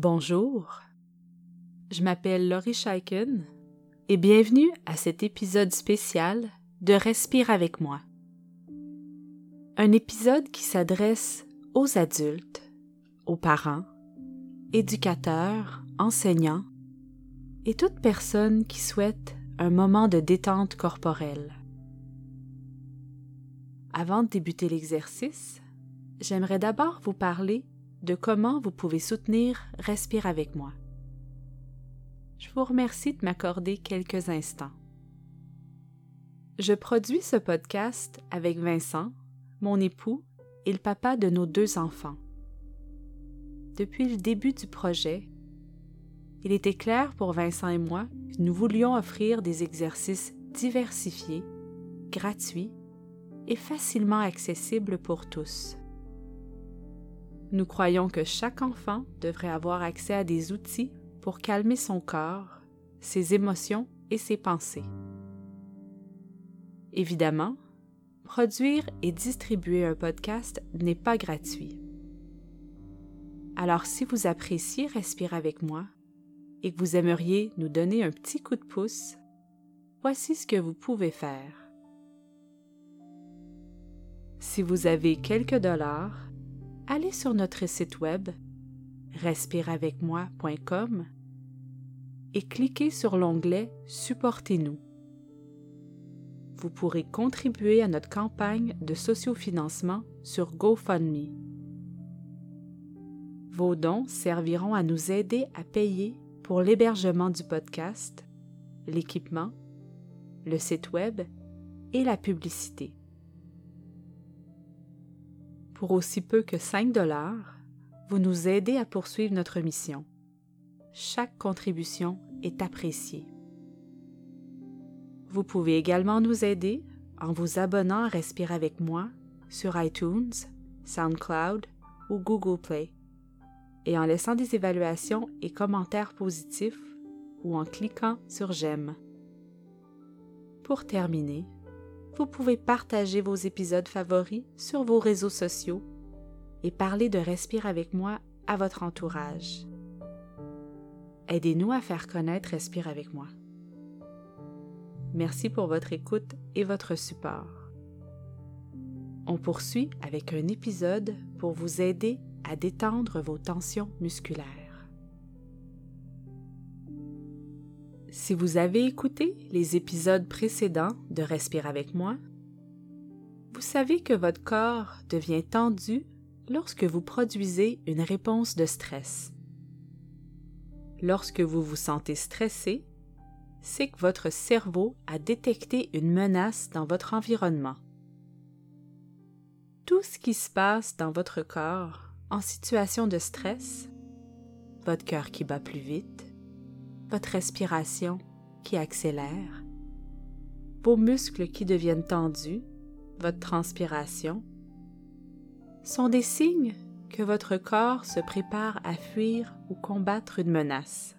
Bonjour, je m'appelle Laurie Scheiken et bienvenue à cet épisode spécial de Respire avec moi. Un épisode qui s'adresse aux adultes, aux parents, éducateurs, enseignants et toute personne qui souhaite un moment de détente corporelle. Avant de débuter l'exercice, j'aimerais d'abord vous parler de comment vous pouvez soutenir Respire avec moi. Je vous remercie de m'accorder quelques instants. Je produis ce podcast avec Vincent, mon époux et le papa de nos deux enfants. Depuis le début du projet, il était clair pour Vincent et moi que nous voulions offrir des exercices diversifiés, gratuits et facilement accessibles pour tous. Nous croyons que chaque enfant devrait avoir accès à des outils pour calmer son corps, ses émotions et ses pensées. Évidemment, produire et distribuer un podcast n'est pas gratuit. Alors si vous appréciez Respire avec moi et que vous aimeriez nous donner un petit coup de pouce, voici ce que vous pouvez faire. Si vous avez quelques dollars, allez sur notre site web respireavecmoi.com et cliquez sur l'onglet Supportez-nous. Vous pourrez contribuer à notre campagne de sociofinancement sur GoFundMe. Vos dons serviront à nous aider à payer pour l'hébergement du podcast, l'équipement, le site web et la publicité pour aussi peu que 5 dollars, vous nous aidez à poursuivre notre mission. Chaque contribution est appréciée. Vous pouvez également nous aider en vous abonnant à Respire avec moi sur iTunes, SoundCloud ou Google Play et en laissant des évaluations et commentaires positifs ou en cliquant sur J'aime. Pour terminer, vous pouvez partager vos épisodes favoris sur vos réseaux sociaux et parler de Respire avec moi à votre entourage. Aidez-nous à faire connaître Respire avec moi. Merci pour votre écoute et votre support. On poursuit avec un épisode pour vous aider à détendre vos tensions musculaires. Si vous avez écouté les épisodes précédents de Respire avec moi, vous savez que votre corps devient tendu lorsque vous produisez une réponse de stress. Lorsque vous vous sentez stressé, c'est que votre cerveau a détecté une menace dans votre environnement. Tout ce qui se passe dans votre corps en situation de stress, votre cœur qui bat plus vite, votre respiration qui accélère, vos muscles qui deviennent tendus, votre transpiration, sont des signes que votre corps se prépare à fuir ou combattre une menace.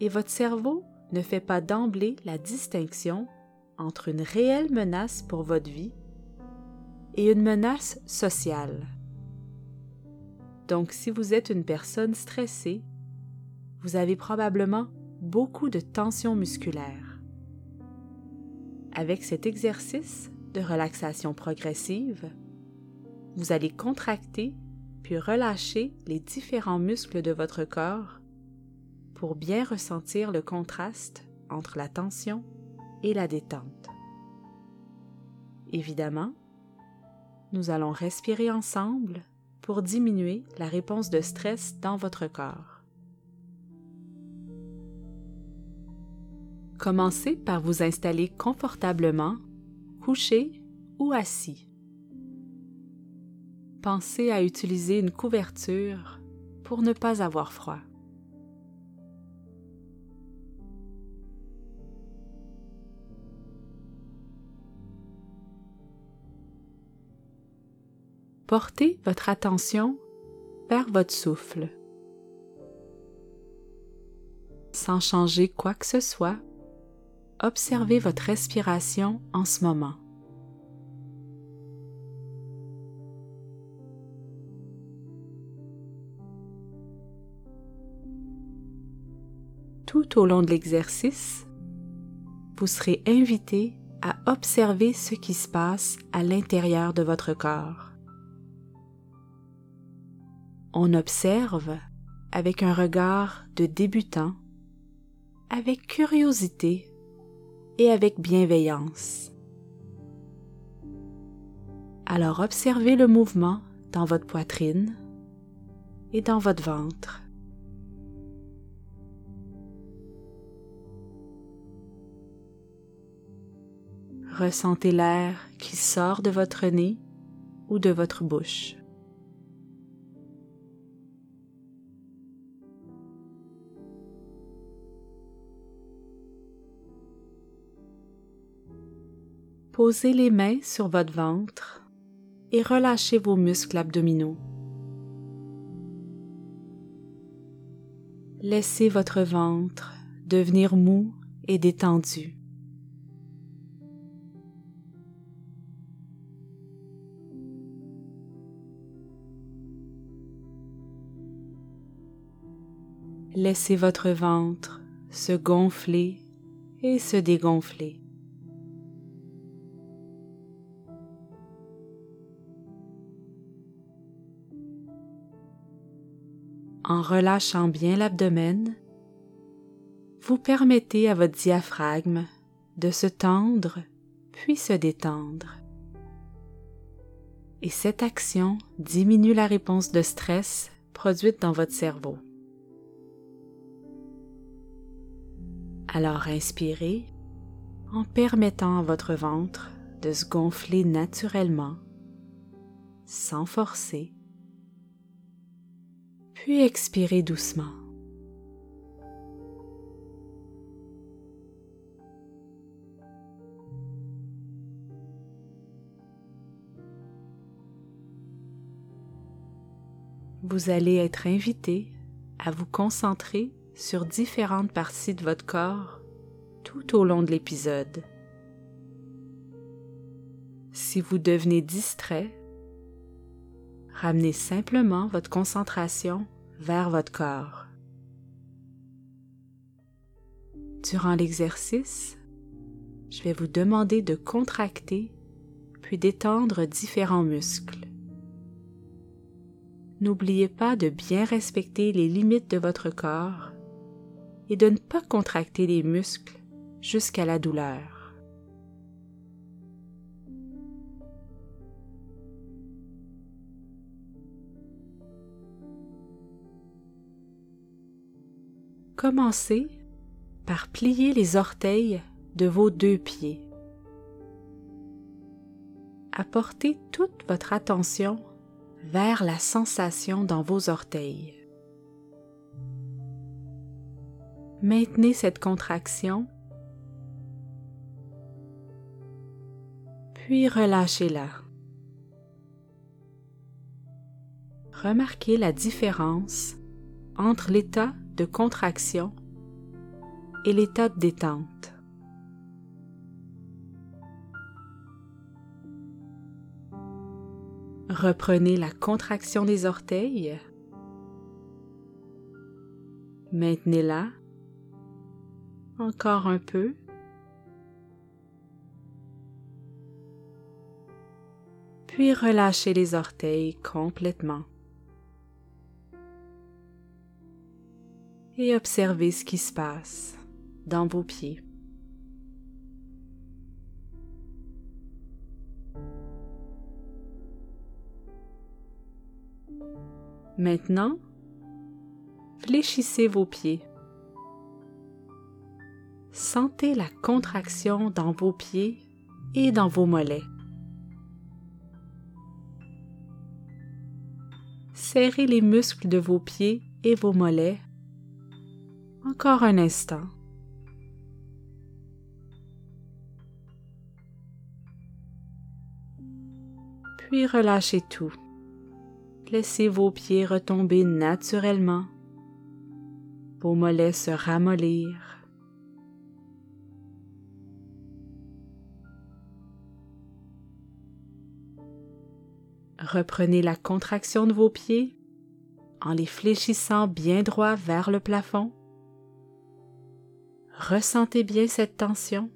Et votre cerveau ne fait pas d'emblée la distinction entre une réelle menace pour votre vie et une menace sociale. Donc si vous êtes une personne stressée vous avez probablement beaucoup de tension musculaire. Avec cet exercice de relaxation progressive, vous allez contracter puis relâcher les différents muscles de votre corps pour bien ressentir le contraste entre la tension et la détente. Évidemment, nous allons respirer ensemble pour diminuer la réponse de stress dans votre corps. Commencez par vous installer confortablement, couché ou assis. Pensez à utiliser une couverture pour ne pas avoir froid. Portez votre attention vers votre souffle. Sans changer quoi que ce soit, observez votre respiration en ce moment. Tout au long de l'exercice, vous serez invité à observer ce qui se passe à l'intérieur de votre corps. On observe avec un regard de débutant, avec curiosité et avec bienveillance. Alors observez le mouvement dans votre poitrine et dans votre ventre. Ressentez l'air qui sort de votre nez ou de votre bouche. Posez les mains sur votre ventre et relâchez vos muscles abdominaux. Laissez votre ventre devenir mou et détendu. Laissez votre ventre se gonfler et se dégonfler. Relâchant bien l'abdomen, vous permettez à votre diaphragme de se tendre puis se détendre. Et cette action diminue la réponse de stress produite dans votre cerveau. Alors inspirez en permettant à votre ventre de se gonfler naturellement, sans forcer, puis expirez doucement. Vous allez être invité à vous concentrer sur différentes parties de votre corps tout au long de l'épisode. Si vous devenez distrait, ramenez simplement votre concentration vers votre corps. Durant l'exercice, je vais vous demander de contracter puis d'étendre différents muscles. N'oubliez pas de bien respecter les limites de votre corps et de ne pas contracter les muscles jusqu'à la douleur. Commencez par plier les orteils de vos deux pieds. Apportez toute votre attention vers la sensation dans vos orteils. Maintenez cette contraction, puis relâchez-la. Remarquez la différence entre l'état de contraction et l'état de détente. Reprenez la contraction des orteils. Maintenez-la encore un peu. Puis relâchez les orteils complètement. Et observez ce qui se passe dans vos pieds. Maintenant, fléchissez vos pieds. Sentez la contraction dans vos pieds et dans vos mollets. Serrez les muscles de vos pieds et vos mollets. Encore un instant. Puis relâchez tout. Laissez vos pieds retomber naturellement, vos mollets se ramollir Reprenez la contraction de vos pieds en les fléchissant bien droit vers le plafond. Ressentez bien cette tension.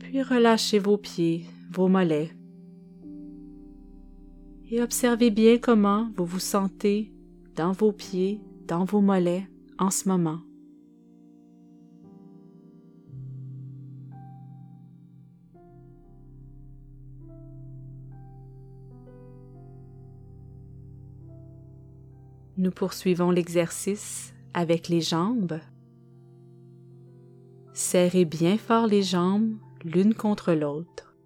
Puis relâchez vos pieds, vos mollets. Et observez bien comment vous vous sentez dans vos pieds, dans vos mollets en ce moment. Nous poursuivons l'exercice avec les jambes. Serrez bien fort les jambes l'une contre l'autre.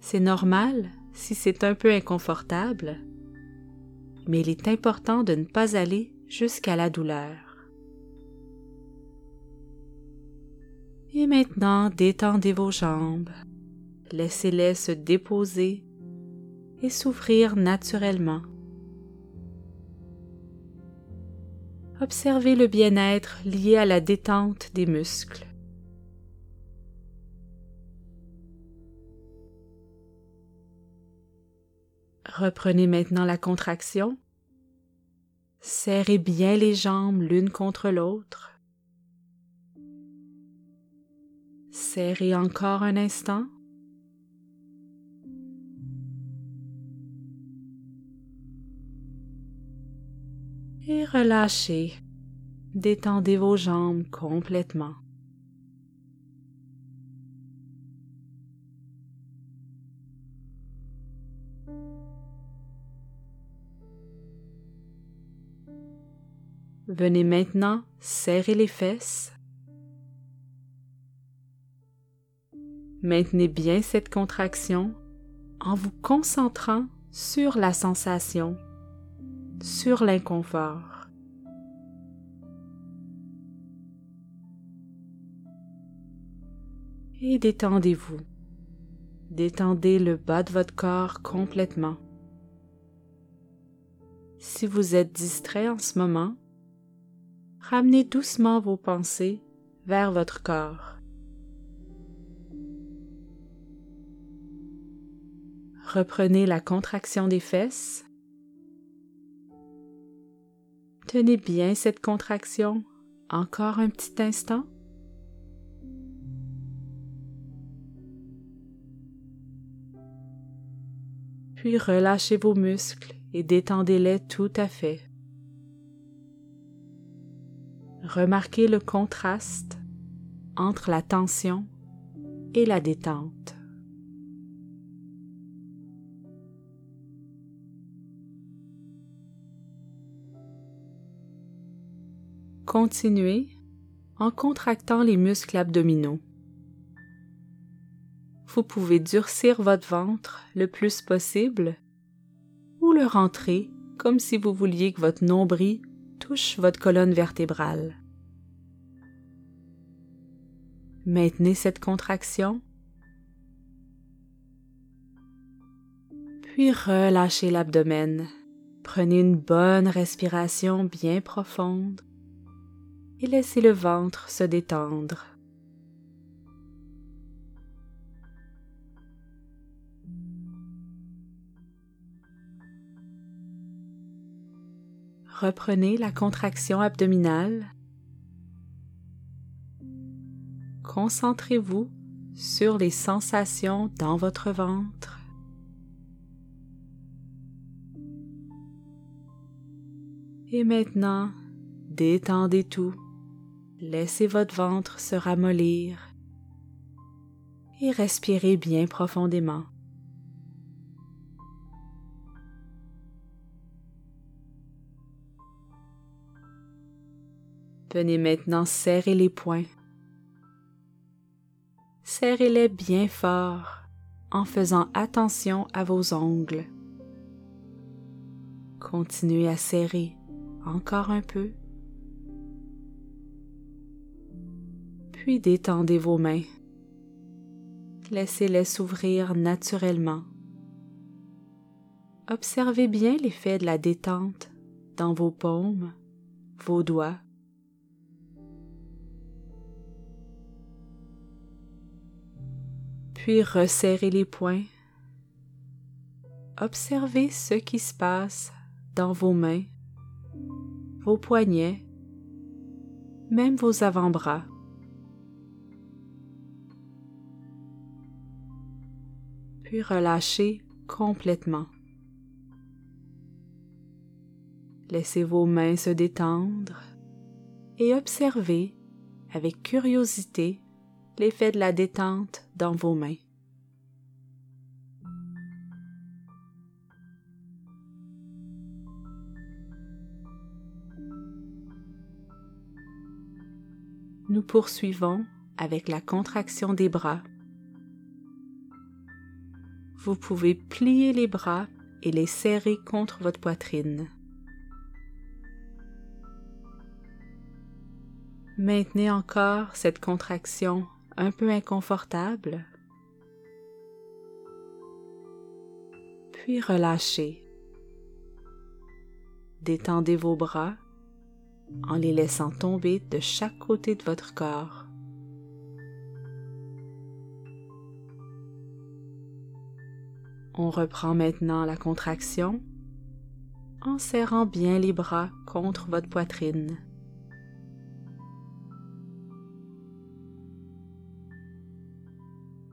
C'est normal si c'est un peu inconfortable, mais il est important de ne pas aller jusqu'à la douleur. Et maintenant, détendez vos jambes, laissez-les se déposer et s'ouvrir naturellement. Observez le bien-être lié à la détente des muscles. Reprenez maintenant la contraction. Serrez bien les jambes l'une contre l'autre. Serrez encore un instant. Et relâchez. Détendez vos jambes complètement. Venez maintenant serrer les fesses. Maintenez bien cette contraction en vous concentrant sur la sensation sur l'inconfort. Et détendez-vous. Détendez le bas de votre corps complètement. Si vous êtes distrait en ce moment, ramenez doucement vos pensées vers votre corps. Reprenez la contraction des fesses Tenez bien cette contraction encore un petit instant. Puis relâchez vos muscles et détendez-les tout à fait. Remarquez le contraste entre la tension et la détente. Continuez en contractant les muscles abdominaux. Vous pouvez durcir votre ventre le plus possible ou le rentrer comme si vous vouliez que votre nombril touche votre colonne vertébrale. Maintenez cette contraction, puis relâchez l'abdomen. Prenez une bonne respiration bien profonde et laissez le ventre se détendre. Reprenez la contraction abdominale. Concentrez-vous sur les sensations dans votre ventre. Et maintenant, détendez tout. Laissez votre ventre se ramollir et respirez bien profondément. Venez maintenant serrer les poings. Serrez-les bien fort en faisant attention à vos ongles. Continuez à serrer encore un peu. Puis détendez vos mains. Laissez-les s'ouvrir naturellement. Observez bien l'effet de la détente dans vos paumes, vos doigts. Puis resserrez les poings observez ce qui se passe dans vos mains, vos poignets, même vos avant-bras. Puis relâchez complètement. Laissez vos mains se détendre et observez avec curiosité l'effet de la détente dans vos mains. Nous poursuivons avec la contraction des bras. Vous pouvez plier les bras et les serrer contre votre poitrine. Maintenez encore cette contraction un peu inconfortable. Puis relâchez. Détendez vos bras en les laissant tomber de chaque côté de votre corps. On reprend maintenant la contraction en serrant bien les bras contre votre poitrine.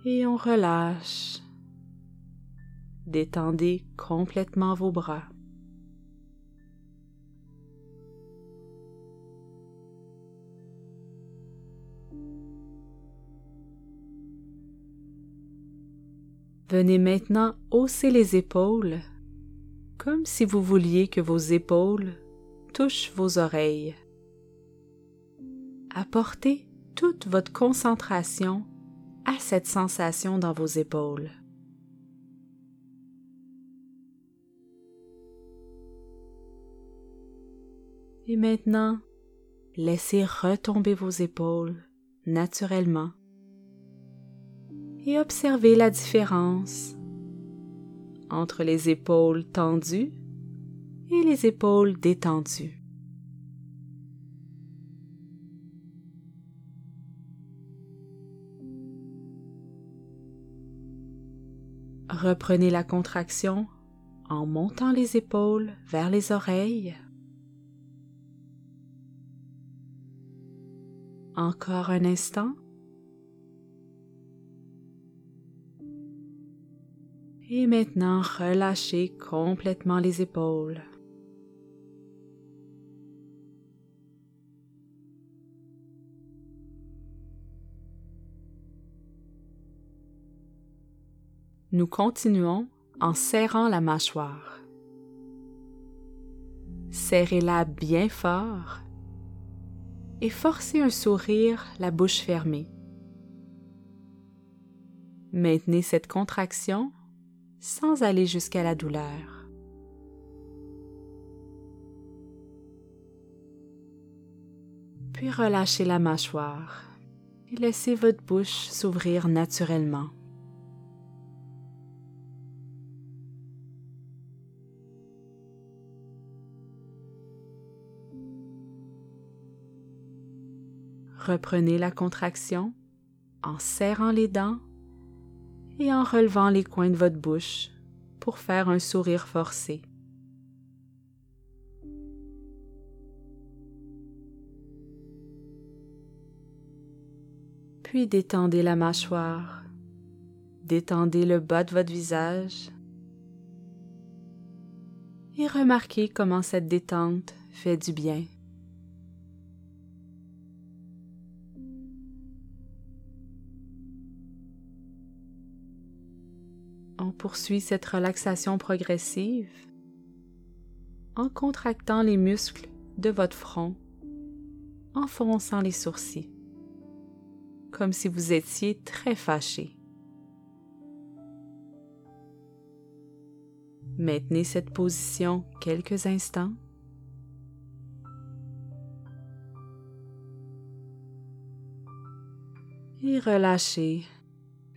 Et on relâche. Détendez complètement vos bras. Venez maintenant hausser les épaules, comme si vous vouliez que vos épaules touchent vos oreilles. Apportez toute votre concentration à cette sensation dans vos épaules. Et maintenant, laissez retomber vos épaules naturellement et observez la différence entre les épaules tendues et les épaules détendues. Reprenez la contraction en montant les épaules vers les oreilles. Encore un instant. Et maintenant, relâchez complètement les épaules. Nous continuons en serrant la mâchoire. Serrez-la bien fort et forcez un sourire la bouche fermée. Maintenez cette contraction sans aller jusqu'à la douleur. Puis relâchez la mâchoire et laissez votre bouche s'ouvrir naturellement. Reprenez la contraction en serrant les dents et en relevant les coins de votre bouche pour faire un sourire forcé. Puis détendez la mâchoire, détendez le bas de votre visage et remarquez comment cette détente fait du bien. Poursuit cette relaxation progressive en contractant les muscles de votre front, en fronçant les sourcils, comme si vous étiez très fâché. Maintenez cette position quelques instants. Et relâchez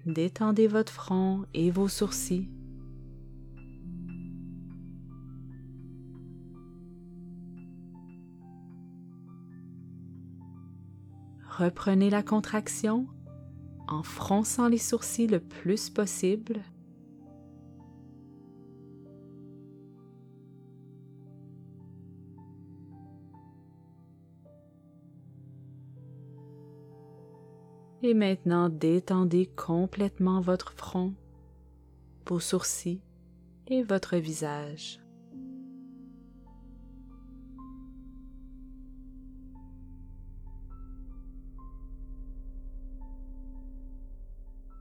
Détendez votre front et vos sourcils. Reprenez la contraction en fronçant les sourcils le plus possible. Et maintenant, détendez complètement votre front, vos sourcils et votre visage.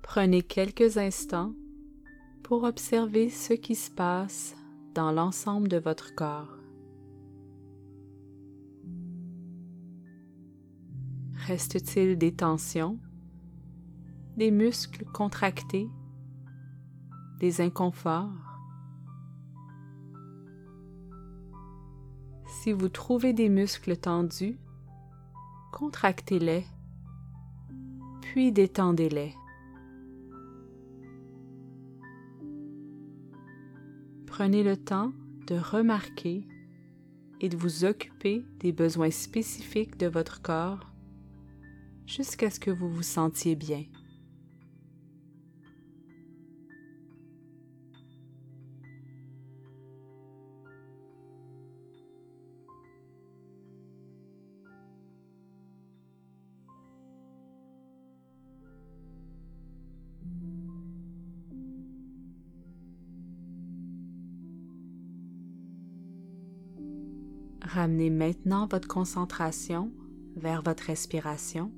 Prenez quelques instants pour observer ce qui se passe dans l'ensemble de votre corps. Reste-t-il des tensions, des muscles contractés, des inconforts? Si vous trouvez des muscles tendus, contractez-les, puis détendez-les. Prenez le temps de remarquer et de vous occuper des besoins spécifiques de votre corps jusqu'à ce que vous vous sentiez bien. Ramenez maintenant votre concentration vers votre respiration.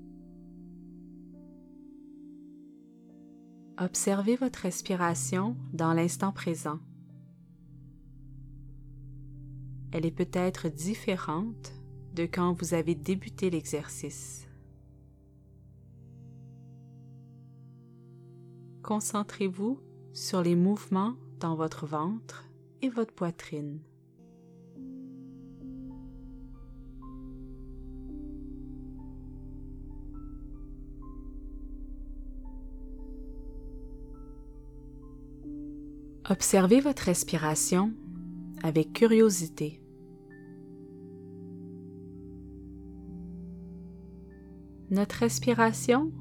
Observez votre respiration dans l'instant présent. Elle est peut-être différente de quand vous avez débuté l'exercice. Concentrez-vous sur les mouvements dans votre ventre et votre poitrine. Observez votre respiration avec curiosité. Notre respiration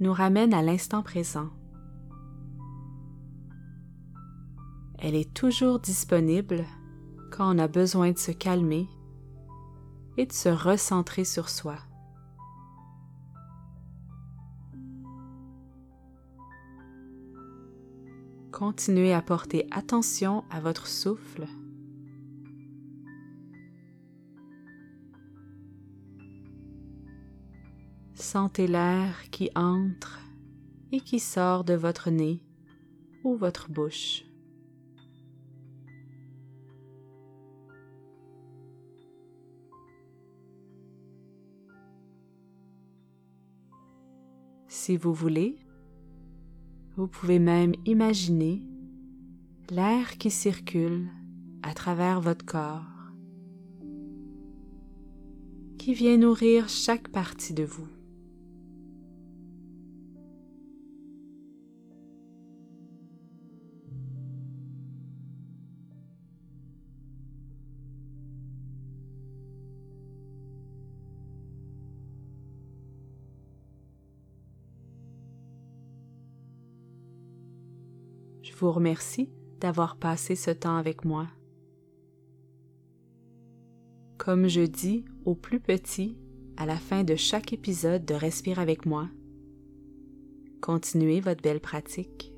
nous ramène à l'instant présent. Elle est toujours disponible quand on a besoin de se calmer et de se recentrer sur soi. Continuez à porter attention à votre souffle. Sentez l'air qui entre et qui sort de votre nez ou votre bouche. Si vous voulez, vous pouvez même imaginer l'air qui circule à travers votre corps, qui vient nourrir chaque partie de vous. Vous remercie d'avoir passé ce temps avec moi. Comme je dis aux plus petits à la fin de chaque épisode de Respire avec moi, continuez votre belle pratique.